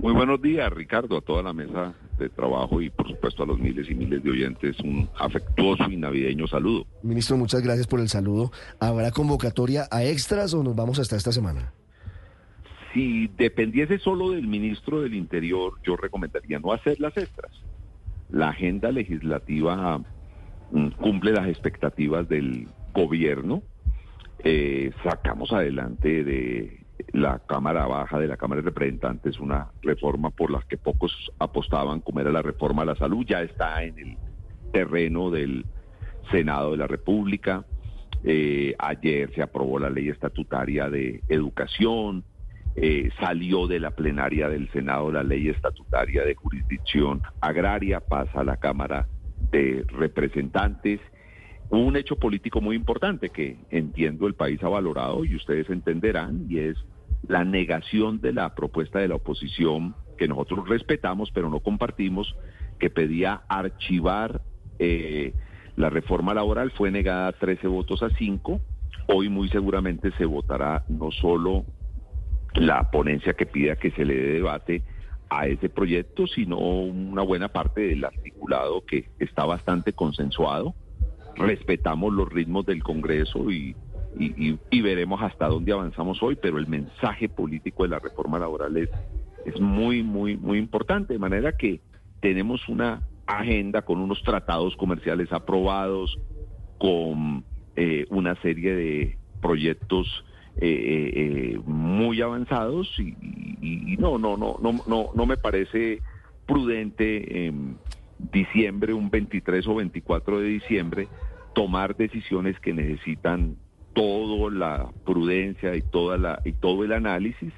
Muy buenos días, Ricardo, a toda la mesa de trabajo y por supuesto a los miles y miles de oyentes un afectuoso y navideño saludo. Ministro, muchas gracias por el saludo. ¿Habrá convocatoria a extras o nos vamos hasta esta semana? Si dependiese solo del ministro del Interior, yo recomendaría no hacer las extras. La agenda legislativa mm, cumple las expectativas del gobierno. Eh, sacamos adelante de la Cámara Baja de la Cámara de Representantes una reforma por la que pocos apostaban, como era la reforma a la salud, ya está en el terreno del Senado de la República. Eh, ayer se aprobó la ley estatutaria de educación, eh, salió de la plenaria del Senado la ley estatutaria de jurisdicción agraria, pasa a la Cámara de Representantes. Un hecho político muy importante que entiendo el país ha valorado y ustedes entenderán, y es la negación de la propuesta de la oposición que nosotros respetamos pero no compartimos, que pedía archivar eh, la reforma laboral, fue negada 13 votos a 5. Hoy muy seguramente se votará no solo la ponencia que pida que se le dé debate a ese proyecto, sino una buena parte del articulado que está bastante consensuado. Respetamos los ritmos del Congreso y, y, veremos hasta dónde avanzamos hoy, pero el mensaje político de la reforma laboral es, muy, muy, muy importante, de manera que tenemos una agenda con unos tratados comerciales aprobados, con eh, una serie de proyectos eh, eh, muy avanzados y, no, no, no, no, no, no me parece prudente en diciembre, un 23 o 24 de diciembre, tomar decisiones que necesitan toda la prudencia y toda la y todo el análisis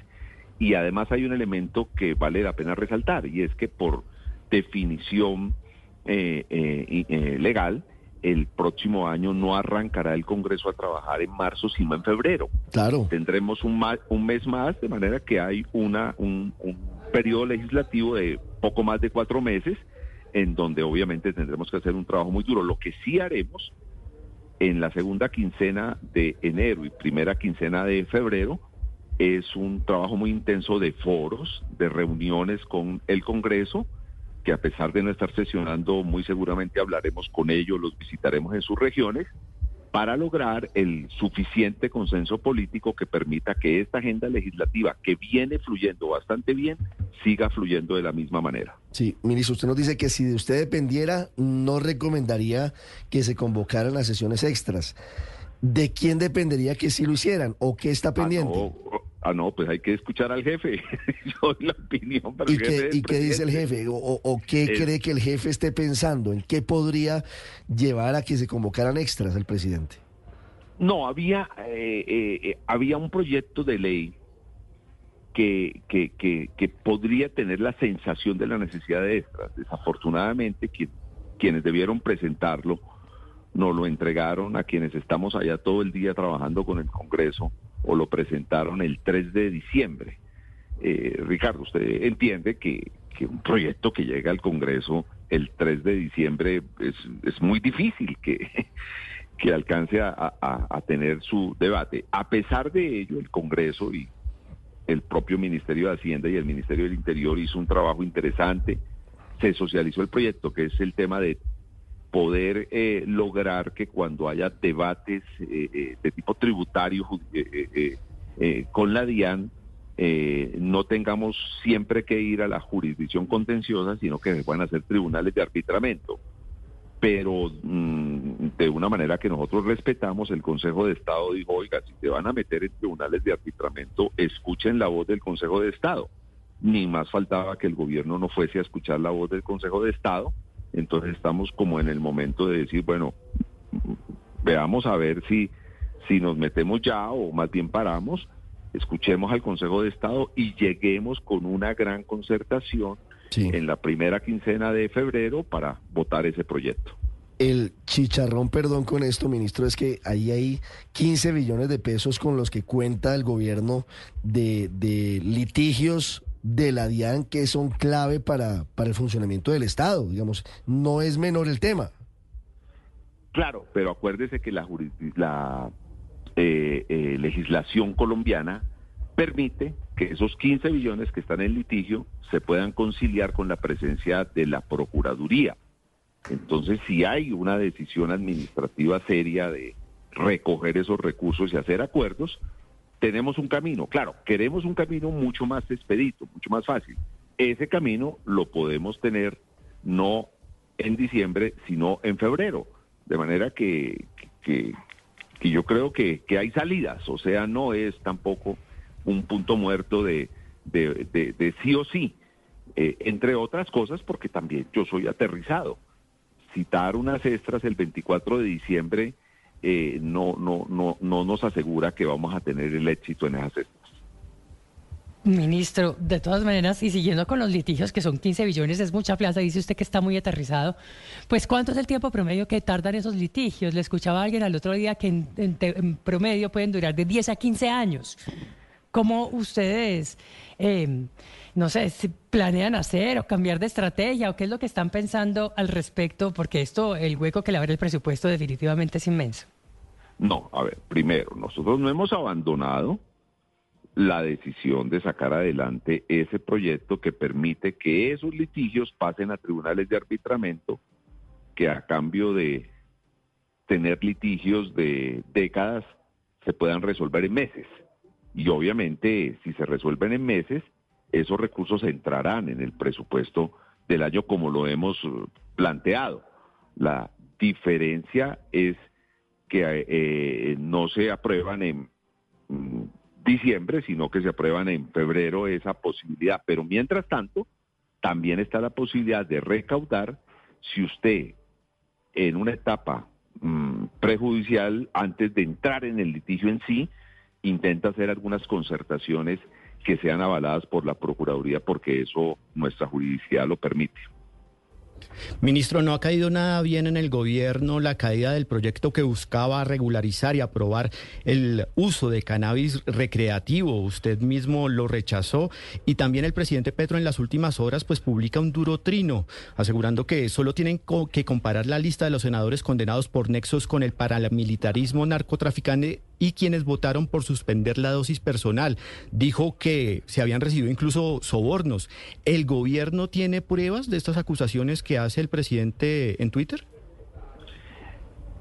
y además hay un elemento que vale la pena resaltar y es que por definición eh, eh, legal el próximo año no arrancará el Congreso a trabajar en marzo, sino en febrero. Claro. Tendremos un, un mes más, de manera que hay una, un, periodo legislativo de poco más de cuatro meses, en donde obviamente tendremos que hacer un trabajo muy duro. Lo que sí haremos en la segunda quincena de enero y primera quincena de febrero es un trabajo muy intenso de foros, de reuniones con el Congreso, que a pesar de no estar sesionando, muy seguramente hablaremos con ellos, los visitaremos en sus regiones, para lograr el suficiente consenso político que permita que esta agenda legislativa, que viene fluyendo bastante bien, siga fluyendo de la misma manera. Sí, ministro, usted nos dice que si de usted dependiera, no recomendaría que se convocaran las sesiones extras. ¿De quién dependería que sí lo hicieran o qué está ah, pendiente? Ah, no, pues hay que escuchar al jefe. Yo la opinión para ¿Y el qué, jefe ¿Y qué dice el jefe? ¿O, qué cree que el jefe esté pensando? ¿En qué podría llevar a que se convocaran extras al presidente? No, había, eh, eh, eh, había un proyecto de ley que, que, que, que, podría tener la sensación de la necesidad de extras. Desafortunadamente, quienes debieron presentarlo nos lo entregaron a quienes estamos allá todo el día trabajando con el Congreso o lo presentaron el 3 de diciembre. Eh, Ricardo, usted entiende que, un proyecto que llega al Congreso el 3 de diciembre es, es muy difícil que, que alcance a, tener su debate. A pesar de ello, el Congreso y el propio Ministerio de Hacienda y el Ministerio del Interior hizo un trabajo interesante. Se socializó el proyecto, que es el tema de poder eh, lograr que cuando haya debates eh, eh, de tipo tributario con la DIAN, no tengamos siempre que ir a la jurisdicción contenciosa, sino que se puedan hacer tribunales de arbitramiento. Pero mm, de una manera que nosotros respetamos, el Consejo de Estado dijo, oiga, si te van a meter en tribunales de arbitramiento, escuchen la voz del Consejo de Estado. Ni más faltaba que el gobierno no fuese a escuchar la voz del Consejo de Estado entonces estamos como en el momento de decir, bueno, veamos a ver si, si nos metemos ya o más bien paramos, escuchemos al Consejo de Estado y lleguemos con una gran concertación en la primera quincena de febrero para votar ese proyecto. El chicharrón, perdón con esto, ministro, es que ahí hay 15 billones de pesos con los que cuenta el gobierno de, de litigios de la DIAN que son clave para, para el funcionamiento del Estado. Digamos, no es menor el tema. Claro, pero acuérdese que la, la eh, eh, legislación colombiana permite que esos 15 billones que están en litigio se puedan conciliar con la presencia de la Procuraduría. Entonces, si hay una decisión administrativa seria de recoger esos recursos y hacer acuerdos, tenemos un camino. Claro, queremos un camino mucho más expedito, mucho más fácil. Ese camino lo podemos tener no en diciembre, sino en febrero. De manera que, que, yo creo que, que, hay salidas, o sea, no es tampoco un punto muerto de, de, sí o sí, eh, entre otras cosas porque también yo soy aterrizado. Citar unas extras el 24 de diciembre eh, no, no, no, no nos asegura que vamos a tener el éxito en esas extras. Ministro, de todas maneras, y siguiendo con los litigios, que son 15 billones, es mucha plata, dice usted que está muy aterrizado, pues ¿cuánto es el tiempo promedio que tardan esos litigios? Le escuchaba a alguien al otro día que en, promedio pueden durar de 10 a 15 años. ¿Cómo ustedes, eh, no sé, si planean hacer o cambiar de estrategia o qué es lo que están pensando al respecto? Porque esto, el hueco que le abre el presupuesto definitivamente es inmenso. No, a ver, primero, nosotros no hemos abandonado la decisión de sacar adelante ese proyecto que permite que esos litigios pasen a tribunales de arbitramiento que a cambio de tener litigios de décadas se puedan resolver en meses. Y obviamente si se resuelven en meses, esos recursos entrarán en el presupuesto del año como lo hemos uh, planteado. La diferencia es que eh, no se aprueban en mm, diciembre, sino que se aprueban en febrero esa posibilidad. Pero mientras tanto, también está la posibilidad de recaudar si usted en una etapa mm, prejudicial, antes de entrar en el litigio en sí, intenta hacer algunas concertaciones que sean avaladas por la Procuraduría, porque eso nuestra jurisdicción lo permite. Ministro, ¿no ha caído nada bien en el gobierno la caída del proyecto que buscaba regularizar y aprobar el uso de cannabis recreativo? Usted mismo lo rechazó y también el presidente Petro en las últimas horas pues publica un duro trino asegurando que solo tienen que comparar la lista de los senadores condenados por nexos con el paramilitarismo narcotraficante y quienes votaron por suspender la dosis personal. Dijo que se habían recibido incluso sobornos. ¿El gobierno tiene pruebas de estas acusaciones que hace el presidente en Twitter?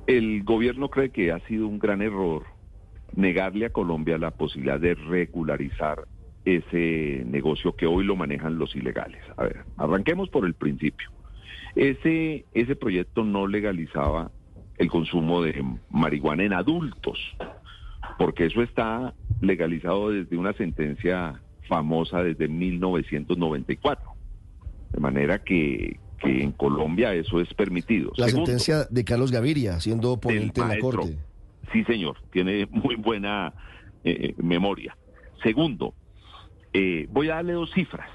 El gobierno cree que ha sido un gran error negarle a Colombia la posibilidad de regularizar ese negocio que hoy lo manejan los ilegales. A ver, arranquemos por el principio. Ese, ese proyecto no legalizaba el consumo de marihuana en adultos porque eso está legalizado desde una sentencia famosa desde 1994. De manera que, en Colombia eso es permitido. La sentencia de Carlos Gaviria, siendo ponente en la Corte. Sí, señor, tiene muy buena eh, memoria. Segundo, eh, voy a darle dos cifras.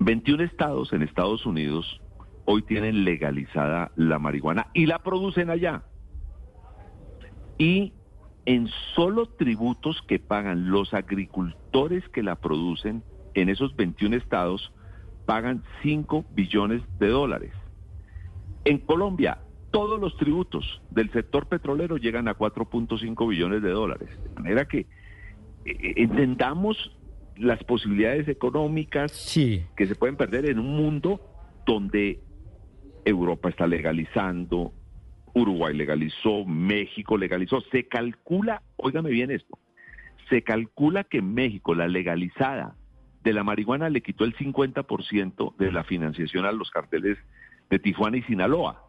21 estados en Estados Unidos hoy tienen legalizada la marihuana y la producen allá. Y en solo tributos que pagan los agricultores que la producen en esos 21 estados, pagan 5 billones de dólares. En Colombia, todos los tributos del sector petrolero llegan a 4.5 billones de dólares. De manera que eh, entendamos las posibilidades económicas que se pueden perder en un mundo donde Europa está legalizando, Uruguay legalizó, México legalizó. Se calcula, óigame bien esto, se calcula que México la legalizada de la marihuana le quitó el 50% de la financiación a los carteles de Tijuana y Sinaloa.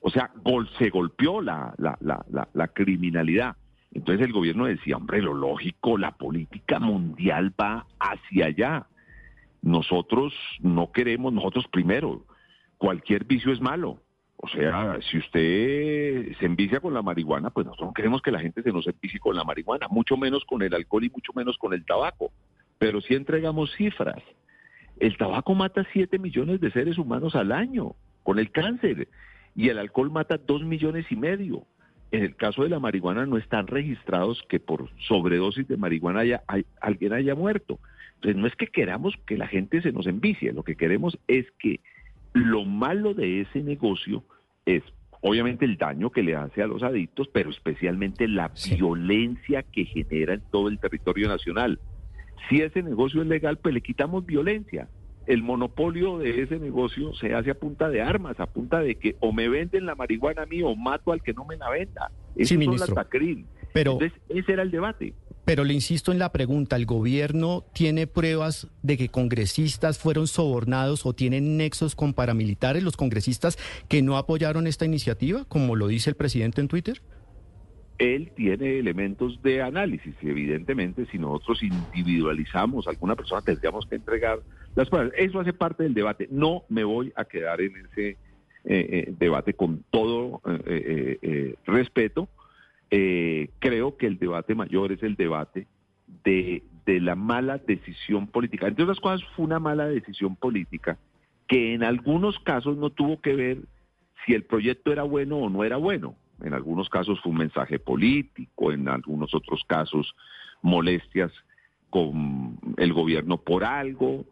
O sea, se golpeó la, la, la, la, criminalidad. Entonces el gobierno decía, hombre, lo lógico, la política mundial va hacia allá. Nosotros no queremos, nosotros primero, cualquier vicio es malo. O sea, si usted se envicia con la marihuana, pues nosotros no queremos que la gente se nos envicie con la marihuana, mucho menos con el alcohol y mucho menos con el tabaco. Pero sí entregamos cifras. El tabaco mata 7 millones de seres humanos al año con el cáncer y el alcohol mata 2 millones y medio. En el caso de la marihuana no están registrados que por sobredosis de marihuana haya, alguien haya muerto. Entonces no es que queramos que la gente se nos envicie, lo que queremos es que lo malo de ese negocio es obviamente el daño que le hace a los adictos, pero especialmente la violencia que genera en todo el territorio nacional. Si ese negocio es legal, pues le quitamos violencia. El monopolio de ese negocio se hace a punta de armas, a punta de que o me venden la marihuana a mí o mato al que no me la venda. Eso Sí, es ministro. la TACRIN. Pero- Entonces, ese era el debate. Pero le insisto en la pregunta, ¿el gobierno tiene pruebas de que congresistas fueron sobornados o tienen nexos con paramilitares, los congresistas que no apoyaron esta iniciativa, como lo dice el presidente en Twitter? él tiene elementos de análisis. Evidentemente, si nosotros individualizamos a alguna persona, tendríamos que entregar las pruebas. Eso hace parte del debate. No me voy a quedar en ese eh, eh, debate con todo eh, respeto. Eh, creo que el debate mayor es el debate de, de la mala decisión política. Entre otras cosas, fue una mala decisión política que en algunos casos no tuvo que ver si el proyecto era bueno o no era bueno. En algunos casos fue un mensaje político, en algunos otros casos molestias con el gobierno por algo,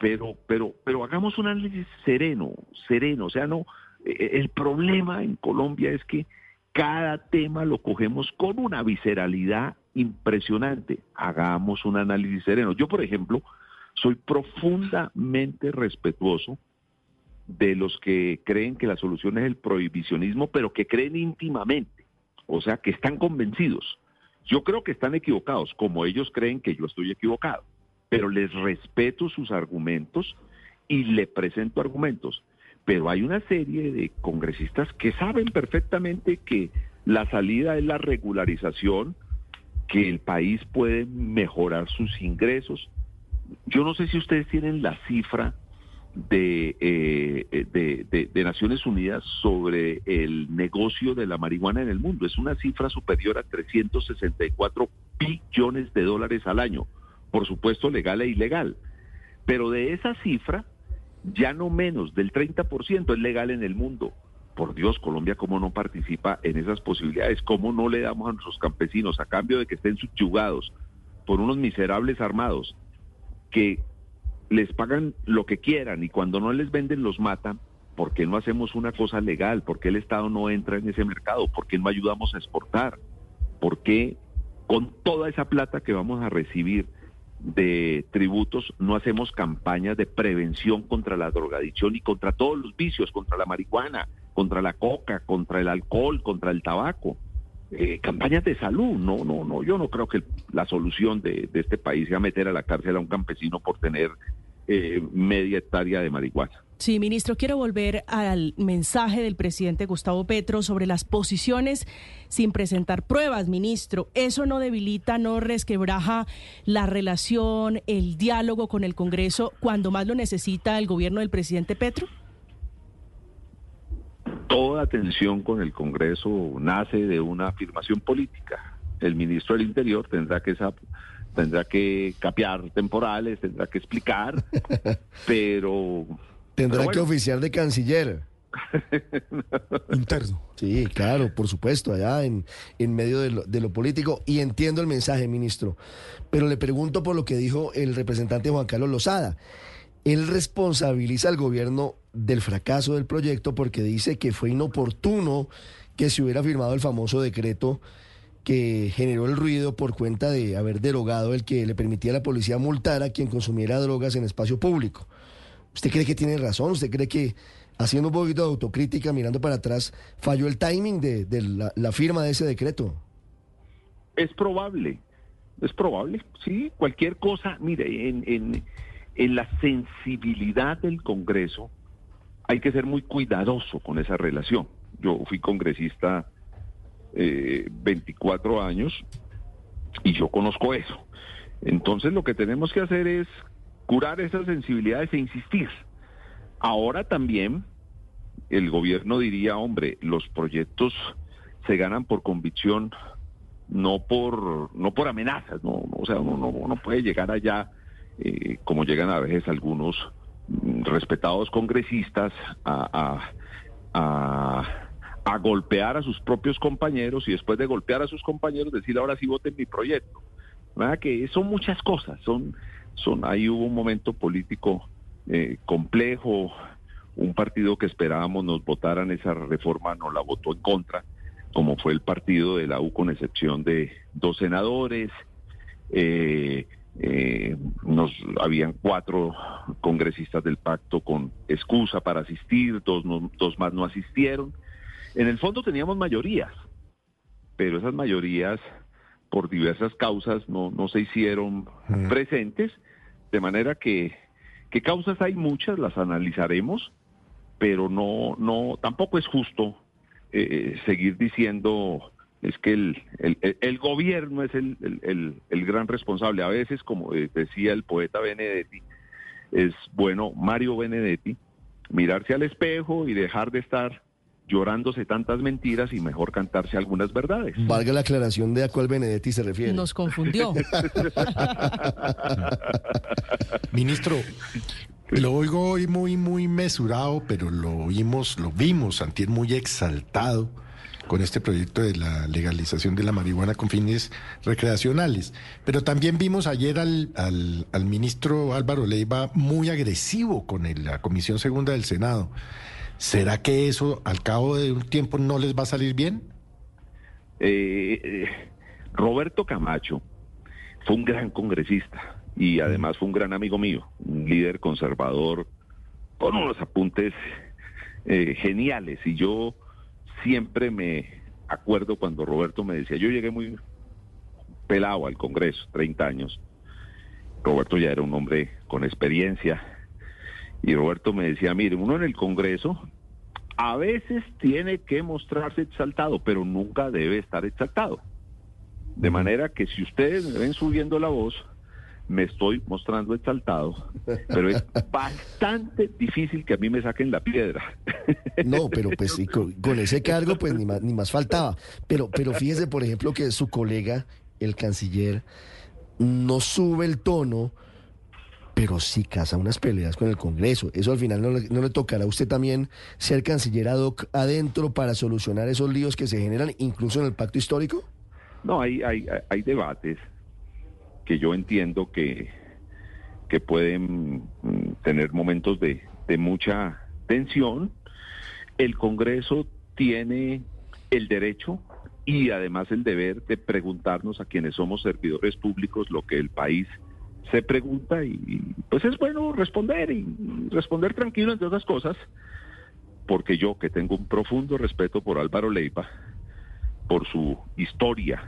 pero, pero, pero hagamos un análisis sereno, sereno. O sea, no, eh, el problema en Colombia es que cada tema lo cogemos con una visceralidad impresionante. Hagamos un análisis sereno. Yo, por ejemplo, soy profundamente respetuoso de los que creen que la solución es el prohibicionismo, pero que creen íntimamente, o sea, que están convencidos. Yo creo que están equivocados, como ellos creen que yo estoy equivocado, pero les respeto sus argumentos y le presento argumentos. Pero hay una serie de congresistas que saben perfectamente que la salida es la regularización, que el país puede mejorar sus ingresos. Yo no sé si ustedes tienen la cifra de, eh, de, Naciones Unidas sobre el negocio de la marihuana en el mundo. Es una cifra superior a 364 billones de dólares al año, por supuesto legal e ilegal. Pero de esa cifra, ya no menos del 30% es legal en el mundo. Por Dios, Colombia, ¿cómo no participa en esas posibilidades? ¿Cómo no le damos a nuestros campesinos, a cambio de que estén subyugados por unos miserables armados que les pagan lo que quieran y cuando no les venden los matan, ¿por qué no hacemos una cosa legal? ¿Por qué el Estado no entra en ese mercado? ¿Por qué no ayudamos a exportar? ¿Por qué con toda esa plata que vamos a recibir de tributos no hacemos campañas de prevención contra la drogadicción y contra todos los vicios, contra la marihuana, contra la coca, contra el alcohol, contra el tabaco? Eh, campañas de salud. No, no, no. Yo no creo que la solución de, de, este país sea meter a la cárcel a un campesino por tener eh, media hectárea de marihuana. Sí, ministro, quiero volver al mensaje del presidente Gustavo Petro sobre las posiciones sin presentar pruebas, ministro. ¿Eso no debilita, no resquebraja la relación, el diálogo con el Congreso cuando más lo necesita el gobierno del presidente Petro? toda tensión con el Congreso nace de una afirmación política. El ministro del Interior tendrá que tendrá que capear temporales, tendrá que explicar, pero tendrá bueno. que oficiar de canciller. Interno. Sí, claro, por supuesto, allá en, en medio de lo, de lo, político. Y entiendo el mensaje, ministro. Pero le pregunto por lo que dijo el representante Juan Carlos Lozada. Él responsabiliza al gobierno del fracaso del proyecto porque dice que fue inoportuno que se hubiera firmado el famoso decreto que generó el ruido por cuenta de haber derogado el que le permitía a la policía multar a quien consumiera drogas en espacio público. ¿Usted cree que tiene razón? ¿Usted cree que, haciendo un poquito de autocrítica, mirando para atrás, falló el timing de, de la, firma de ese decreto? Es probable, es probable, sí, cualquier cosa, mire, en, en, en la sensibilidad del Congreso hay que ser muy cuidadoso con esa relación. Yo fui congresista eh, 24 años y yo conozco eso. Entonces lo que tenemos que hacer es curar esas sensibilidades e insistir. Ahora también el gobierno diría, hombre, los proyectos se ganan por convicción, no por no por amenazas, no, o sea, uno no, puede llegar allá eh, como llegan a veces algunos respetados congresistas a, a, golpear a sus propios compañeros y después de golpear a sus compañeros decir ahora sí voten mi proyecto. Que son muchas cosas, son, son ahí hubo un momento político eh, complejo, un partido que esperábamos nos votaran esa reforma no la votó en contra, como fue el partido de la U con excepción de dos senadores. Eh, eh, nos habían cuatro congresistas del pacto con excusa para asistir, dos, dos más no asistieron. En el fondo teníamos mayorías, pero esas mayorías por diversas causas no, no se hicieron mm. presentes, de manera que, que causas hay muchas, las analizaremos, pero no, no, tampoco es justo eh, eh, seguir diciendo es que el, el, el gobierno es el, el, gran responsable. A veces, como decía el poeta Benedetti, es bueno, Mario Benedetti, mirarse al espejo y dejar de estar llorándose tantas mentiras y mejor cantarse algunas verdades. Valga la aclaración de a cuál Benedetti se refiere. Nos confundió. Ministro, lo oigo hoy muy, muy mesurado, pero lo oímos, lo vimos, Antier muy exaltado con este proyecto de la legalización de la marihuana con fines recreacionales. Pero también vimos ayer al, al, al ministro Álvaro Leiva muy agresivo con la Comisión Segunda del Senado. ¿Será que eso al cabo de un tiempo no les va a salir bien? Eh, eh, Roberto Camacho fue un gran congresista y además fue un gran amigo mío, un líder conservador con unos apuntes eh, geniales y yo siempre me acuerdo cuando Roberto me decía, yo llegué muy pelado al Congreso, 30 años, Roberto ya era un hombre con experiencia, y Roberto me decía, mire, uno en el Congreso a veces tiene que mostrarse exaltado, pero nunca debe estar exaltado. De manera que si ustedes me ven subiendo la voz, me estoy mostrando exaltado, pero es bastante difícil que a mí me saquen la piedra. No, pero pues con, con, ese cargo pues ni más, ni más faltaba. Pero, pero fíjese, por ejemplo, que su colega, el canciller, no sube el tono pero sí casa unas peleas con el Congreso. Eso al final no le, tocará a usted también ser canciller ad adentro para solucionar esos líos que se generan incluso en el pacto histórico? No, hay, hay, hay debates que yo entiendo que, que pueden mm, tener momentos de, de mucha tensión. El Congreso tiene el derecho y además el deber de preguntarnos a quienes somos servidores públicos lo que el país se pregunta y pues es bueno responder y responder tranquilo entre otras cosas, porque yo que tengo un profundo respeto por Álvaro Leiva, por su historia,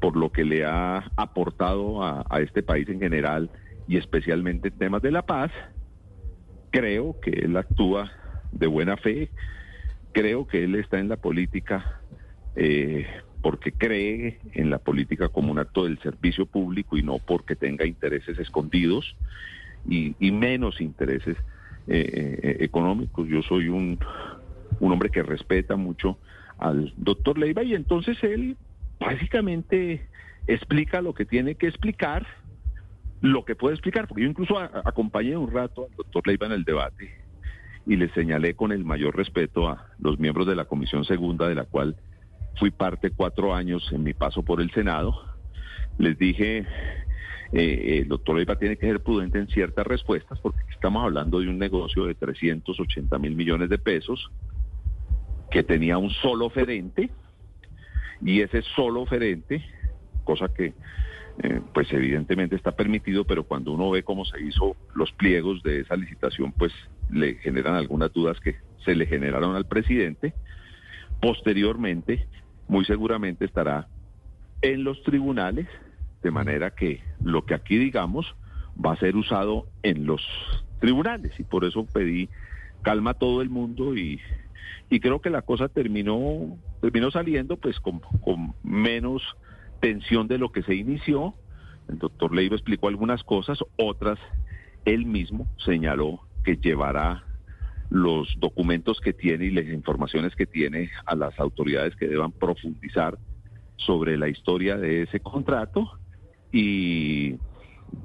por lo que le ha aportado a, este país en general y especialmente en temas de la paz, creo que él actúa de buena fe, creo que él está en la política eh, porque cree en la política como un acto del servicio público y no porque tenga intereses escondidos y, menos intereses eh, eh, económicos. Yo soy un, un hombre que respeta mucho al doctor Leiva y entonces él básicamente explica lo que tiene que explicar, lo que puede explicar, porque yo incluso acompañé un rato al doctor Leiva en el debate y le señalé con el mayor respeto a los miembros de la Comisión Segunda, de la cual fui parte cuatro años en mi paso por el Senado, les dije, eh, el doctor Leiva tiene que ser prudente en ciertas respuestas, porque estamos hablando de un negocio de 380 mil millones de pesos que tenía un solo oferente, y ese solo oferente, cosa que eh, pues evidentemente está permitido, pero cuando uno ve cómo se hizo los pliegos de esa licitación, pues le generan algunas dudas que se le generaron al presidente. Posteriormente, muy seguramente estará en los tribunales, de manera que lo que aquí digamos va a ser usado en los tribunales y por eso pedí calma a todo el mundo y, y creo que la cosa terminó terminó saliendo pues con, con menos tensión de lo que se inició. El doctor Leiva explicó algunas cosas, otras él mismo señaló que llevará los documentos que tiene y las informaciones que tiene a las autoridades que deban profundizar sobre la historia de ese contrato y,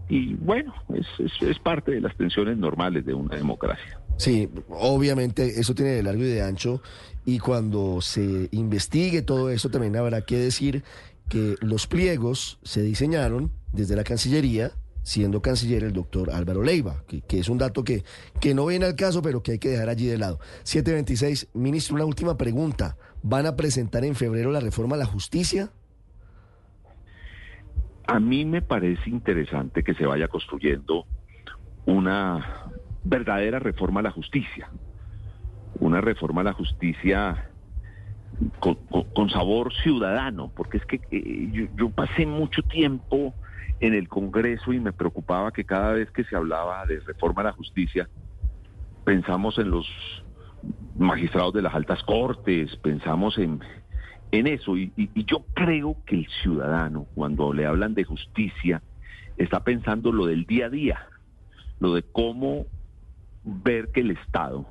y bueno, es, es, parte de las tensiones normales de una democracia. Sí, obviamente eso tiene de largo y de ancho y cuando se investigue todo eso también habrá que decir que los pliegos se diseñaron desde la Cancillería siendo canciller el doctor Álvaro Leiva, que, es un dato que, que no viene al caso, pero que hay que dejar allí de lado. 726, ministro, una última pregunta. ¿Van a presentar en febrero la reforma a la justicia? A mí me parece interesante que se vaya construyendo una verdadera reforma a la justicia, una reforma a la justicia con, sabor ciudadano, porque es que eh, yo, pasé mucho tiempo en el Congreso y me preocupaba que cada vez que se hablaba de reforma a la justicia, pensamos en los magistrados de las altas cortes, pensamos en, en eso, y, y, y yo creo que el ciudadano, cuando le hablan de justicia, está pensando lo del día a día, lo de cómo ver que el Estado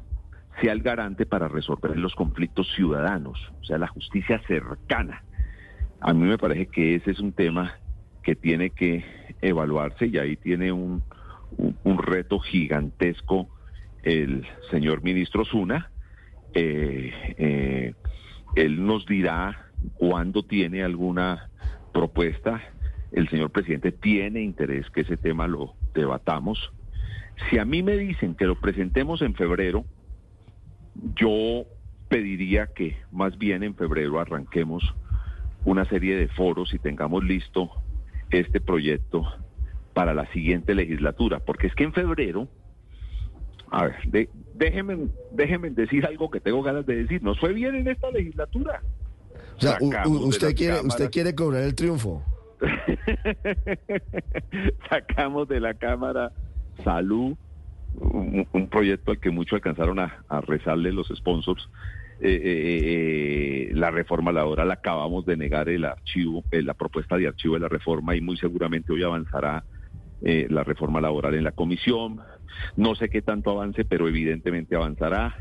sea el garante para resolver los conflictos ciudadanos, o sea, la justicia cercana. A mí me parece que ese es un tema que tiene que evaluarse y ahí tiene un, un, reto gigantesco el señor ministro Zuna. Eh, eh, él nos dirá cuándo tiene alguna propuesta. El señor presidente tiene interés que ese tema lo debatamos. Si a mí me dicen que lo presentemos en febrero, yo pediría que más bien en febrero arranquemos una serie de foros y tengamos listo este proyecto para la siguiente legislatura, porque es que en febrero, a ver, de, déjenme, déjenme decir algo que tengo ganas de decir, nos fue bien en esta legislatura. O sea, usted quiere, usted quiere cobrar el triunfo. Sacamos de la Cámara Salud, un, un, proyecto al que muchos alcanzaron a, a rezarle los sponsors. Eh, eh, eh, la reforma laboral acabamos de negar el archivo, eh, la propuesta de archivo de la reforma y muy seguramente hoy avanzará la reforma laboral en la comisión. No sé qué tanto avance, pero evidentemente avanzará.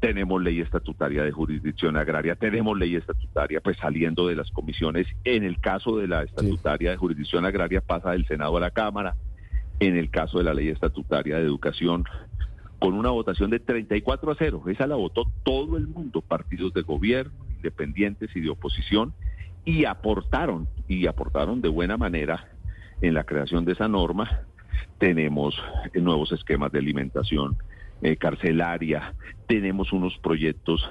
Tenemos ley estatutaria de jurisdicción agraria, tenemos ley estatutaria pues saliendo de las comisiones. En el caso de la estatutaria sí. de jurisdicción agraria pasa del Senado a la Cámara. En el caso de la ley estatutaria de educación, con una votación de 34 a 0, esa la votó todo el mundo, partidos de gobierno, independientes y de oposición, y aportaron, y aportaron de buena manera en la creación de esa norma. Tenemos nuevos esquemas de alimentación eh, carcelaria, tenemos unos proyectos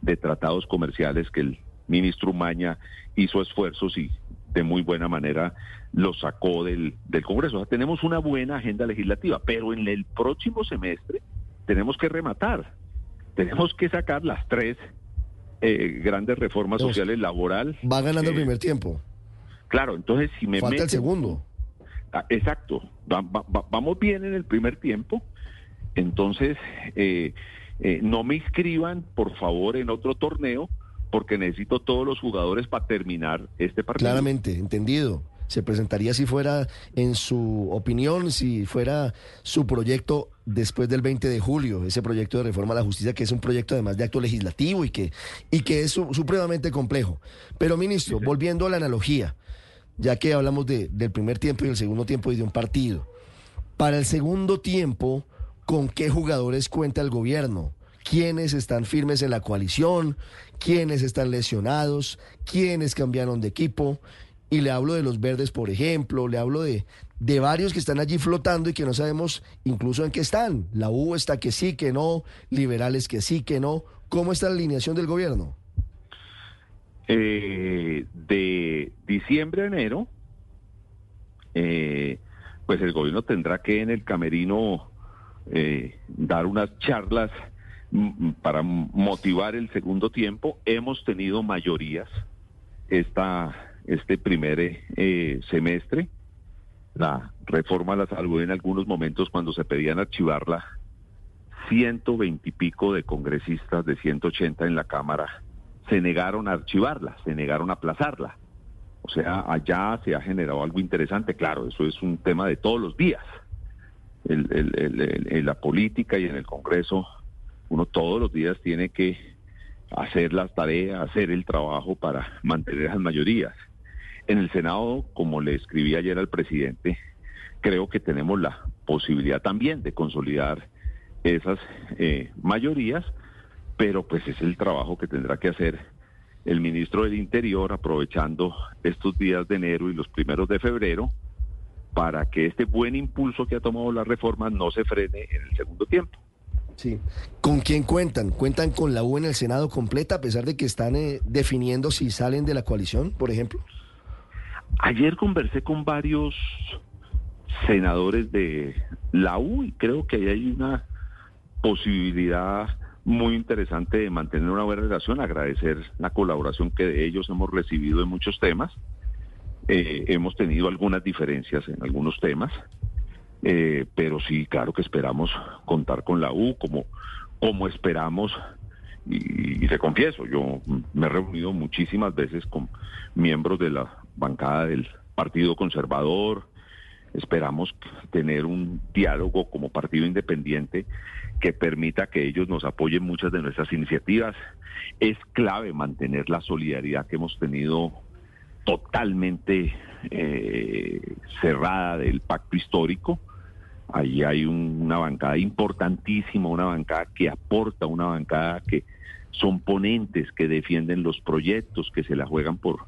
de tratados comerciales que el ministro Umaña hizo esfuerzos y de muy buena manera lo sacó del, del Congreso. O sea, tenemos una buena agenda legislativa, pero en el próximo semestre tenemos que rematar, tenemos que sacar las tres eh, grandes reformas entonces, sociales laboral. Va ganando eh, el primer tiempo. Claro, entonces si me falta meten, el segundo. Ah, exacto, va, va, vamos bien en el primer tiempo, entonces eh, eh, no me inscriban por favor en otro torneo porque necesito todos los jugadores para terminar este partido. Claramente, entendido. Se presentaría si fuera, en su opinión, si fuera su proyecto después del 20 de julio, ese proyecto de reforma a la justicia, que es un proyecto además de acto legislativo y que, y que es su, supremamente complejo. Pero, ministro, sí, sí. volviendo a la analogía, ya que hablamos de, del primer tiempo y del segundo tiempo y de un partido, para el segundo tiempo, ¿con qué jugadores cuenta el gobierno? quiénes están firmes en la coalición, quiénes están lesionados, quiénes cambiaron de equipo. Y le hablo de los verdes, por ejemplo, le hablo de, de varios que están allí flotando y que no sabemos incluso en qué están. La U está que sí, que no, liberales que sí, que no. ¿Cómo está la alineación del gobierno? Eh, de diciembre a enero, eh, pues el gobierno tendrá que en el camerino eh, dar unas charlas para motivar el segundo tiempo. Hemos tenido mayorías esta, este primer eh, semestre. La reforma la salvó en algunos momentos cuando se pedían archivarla. 120 y pico de congresistas de 180 en la Cámara se negaron a archivarla, se negaron a aplazarla. O sea, allá se ha generado algo interesante. Claro, eso es un tema de todos los días. El, en la política y en el Congreso uno todos los días tiene que hacer las tareas, hacer el trabajo para mantener esas mayorías. En el Senado, como le escribí ayer al presidente, creo que tenemos la posibilidad también de consolidar esas eh, mayorías, pero pues es el trabajo que tendrá que hacer el ministro del Interior, aprovechando estos días de enero y los primeros de febrero, para que este buen impulso que ha tomado la reforma no se frene en el segundo tiempo. Sí. ¿Con quién cuentan? ¿Cuentan con la U en el Senado completa a pesar de que están eh, definiendo si salen de la coalición, por ejemplo? Ayer conversé con varios senadores de la U y creo que ahí hay una posibilidad muy interesante de mantener una buena relación, agradecer la colaboración que de ellos hemos recibido en muchos temas. Eh, hemos tenido algunas diferencias en algunos temas, eh, pero sí, claro que esperamos contar con la U como, como esperamos. Y, y te confieso, yo me he reunido muchísimas veces con miembros de la bancada del Partido Conservador. Esperamos tener un diálogo como partido independiente que permita que ellos nos apoyen muchas de nuestras iniciativas. Es clave mantener la solidaridad que hemos tenido totalmente eh, cerrada del pacto histórico. Ahí hay un- una bancada importantísima, una bancada que aporta, una bancada que son ponentes, que defienden los proyectos, que se la juegan por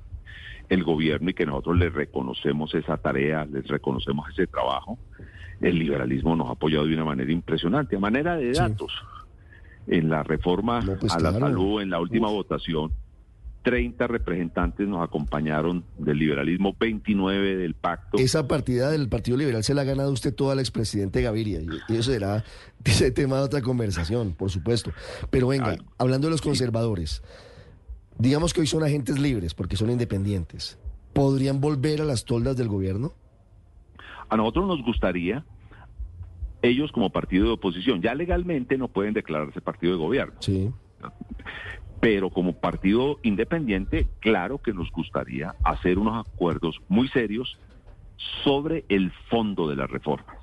el gobierno y que nosotros les reconocemos esa tarea, les reconocemos ese trabajo. El liberalismo nos ha apoyado de una manera impresionante. A manera de Sí. datos, en la reforma No, pues a la claro. salud, en la última Uf. votación, 30 representantes nos acompañaron del liberalismo, 29 del pacto. Esa partida del Partido Liberal se la ha ganado usted toda la expresidente Gaviria. Y y eso será ese tema de otra conversación, por supuesto. Pero venga, Ay, hablando de los sí. conservadores, digamos que hoy son agentes libres porque son independientes. ¿Podrían volver a las toldas del gobierno? A nosotros nos gustaría, ellos como partido de oposición, ya legalmente no pueden declararse partido de gobierno, Sí. pero como partido independiente, claro que nos gustaría hacer unos acuerdos muy serios sobre el fondo de las reformas.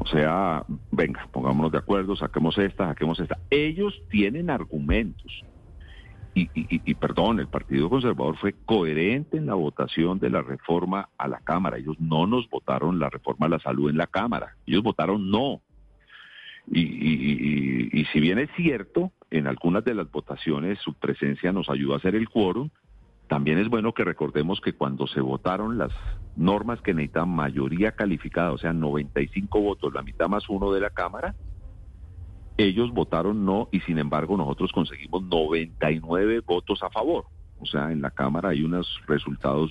O sea, venga, pongámonos de acuerdo, saquemos esta, saquemos esta. Ellos tienen argumentos. Y, y- y- perdón, el Partido Conservador fue coherente en la votación de la reforma a la Cámara. Ellos no nos votaron la reforma a la salud en la Cámara. Ellos votaron no. Y, si bien es cierto, en algunas de las votaciones su presencia nos ayudó a hacer el quórum, también es bueno que recordemos que cuando se votaron las normas que necesitan mayoría calificada, o sea, 95 votos, la mitad más uno de la Cámara, ellos votaron no y sin embargo nosotros conseguimos 99 votos a favor. O sea, en la Cámara hay unos resultados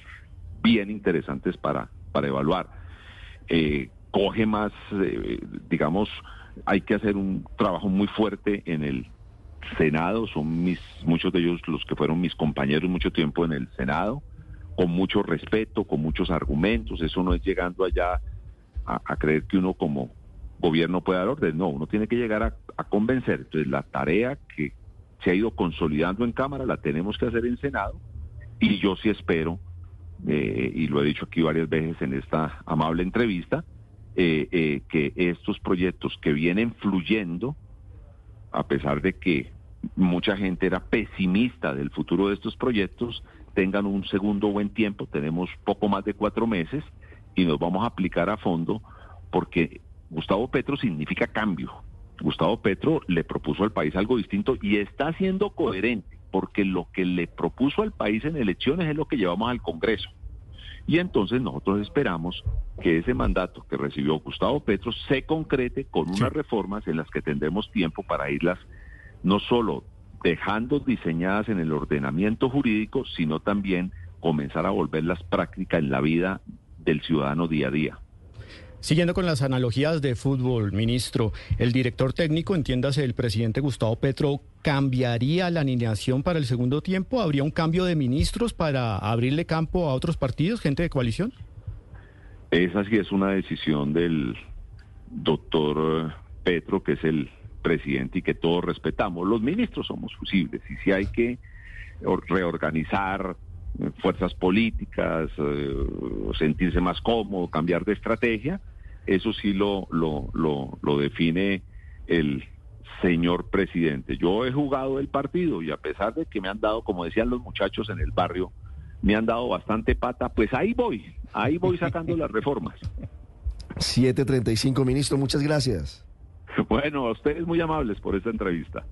bien interesantes para, para evaluar. Eh, coge más, eh, digamos, hay que hacer un trabajo muy fuerte en el Senado, son mis, muchos de ellos los que fueron mis compañeros mucho tiempo en el Senado, con mucho respeto, con muchos argumentos, eso no es llegando allá a, a creer que uno como gobierno puede dar orden, no, uno tiene que llegar a, convencer, entonces la tarea que se ha ido consolidando en Cámara la tenemos que hacer en Senado y yo sí espero, eh, y lo he dicho aquí varias veces en esta amable entrevista, eh, eh, que estos proyectos que vienen fluyendo, a pesar de que mucha gente era pesimista del futuro de estos proyectos, tengan un segundo buen tiempo, tenemos poco más de cuatro meses y nos vamos a aplicar a fondo porque Gustavo Petro significa cambio. Gustavo Petro le propuso al país algo distinto y está siendo coherente porque lo que le propuso al país en elecciones es lo que llevamos al Congreso. Y entonces nosotros esperamos que ese mandato que recibió Gustavo Petro se concrete con unas reformas en las que tendremos tiempo para irlas no solo dejando diseñadas en el ordenamiento jurídico, sino también comenzar a volverlas prácticas en la vida del ciudadano día a día. Siguiendo con las analogías de fútbol, ministro, el director técnico, entiéndase, el presidente Gustavo Petro, ¿cambiaría la alineación para el segundo tiempo? ¿Habría un cambio de ministros para abrirle campo a otros partidos, gente de coalición? Esa sí es una decisión del doctor Petro, que es el presidente y que todos respetamos. Los ministros somos fusibles y si hay que reorganizar fuerzas políticas, eh, sentirse más cómodo, cambiar de estrategia, eso sí lo, lo, lo, lo define el señor presidente. Yo he jugado el partido y a pesar de que me han dado, como decían los muchachos en el barrio, me han dado bastante pata, pues ahí voy, ahí voy sacando las reformas. 735, ministro, muchas gracias. Bueno, a ustedes muy amables por esta entrevista.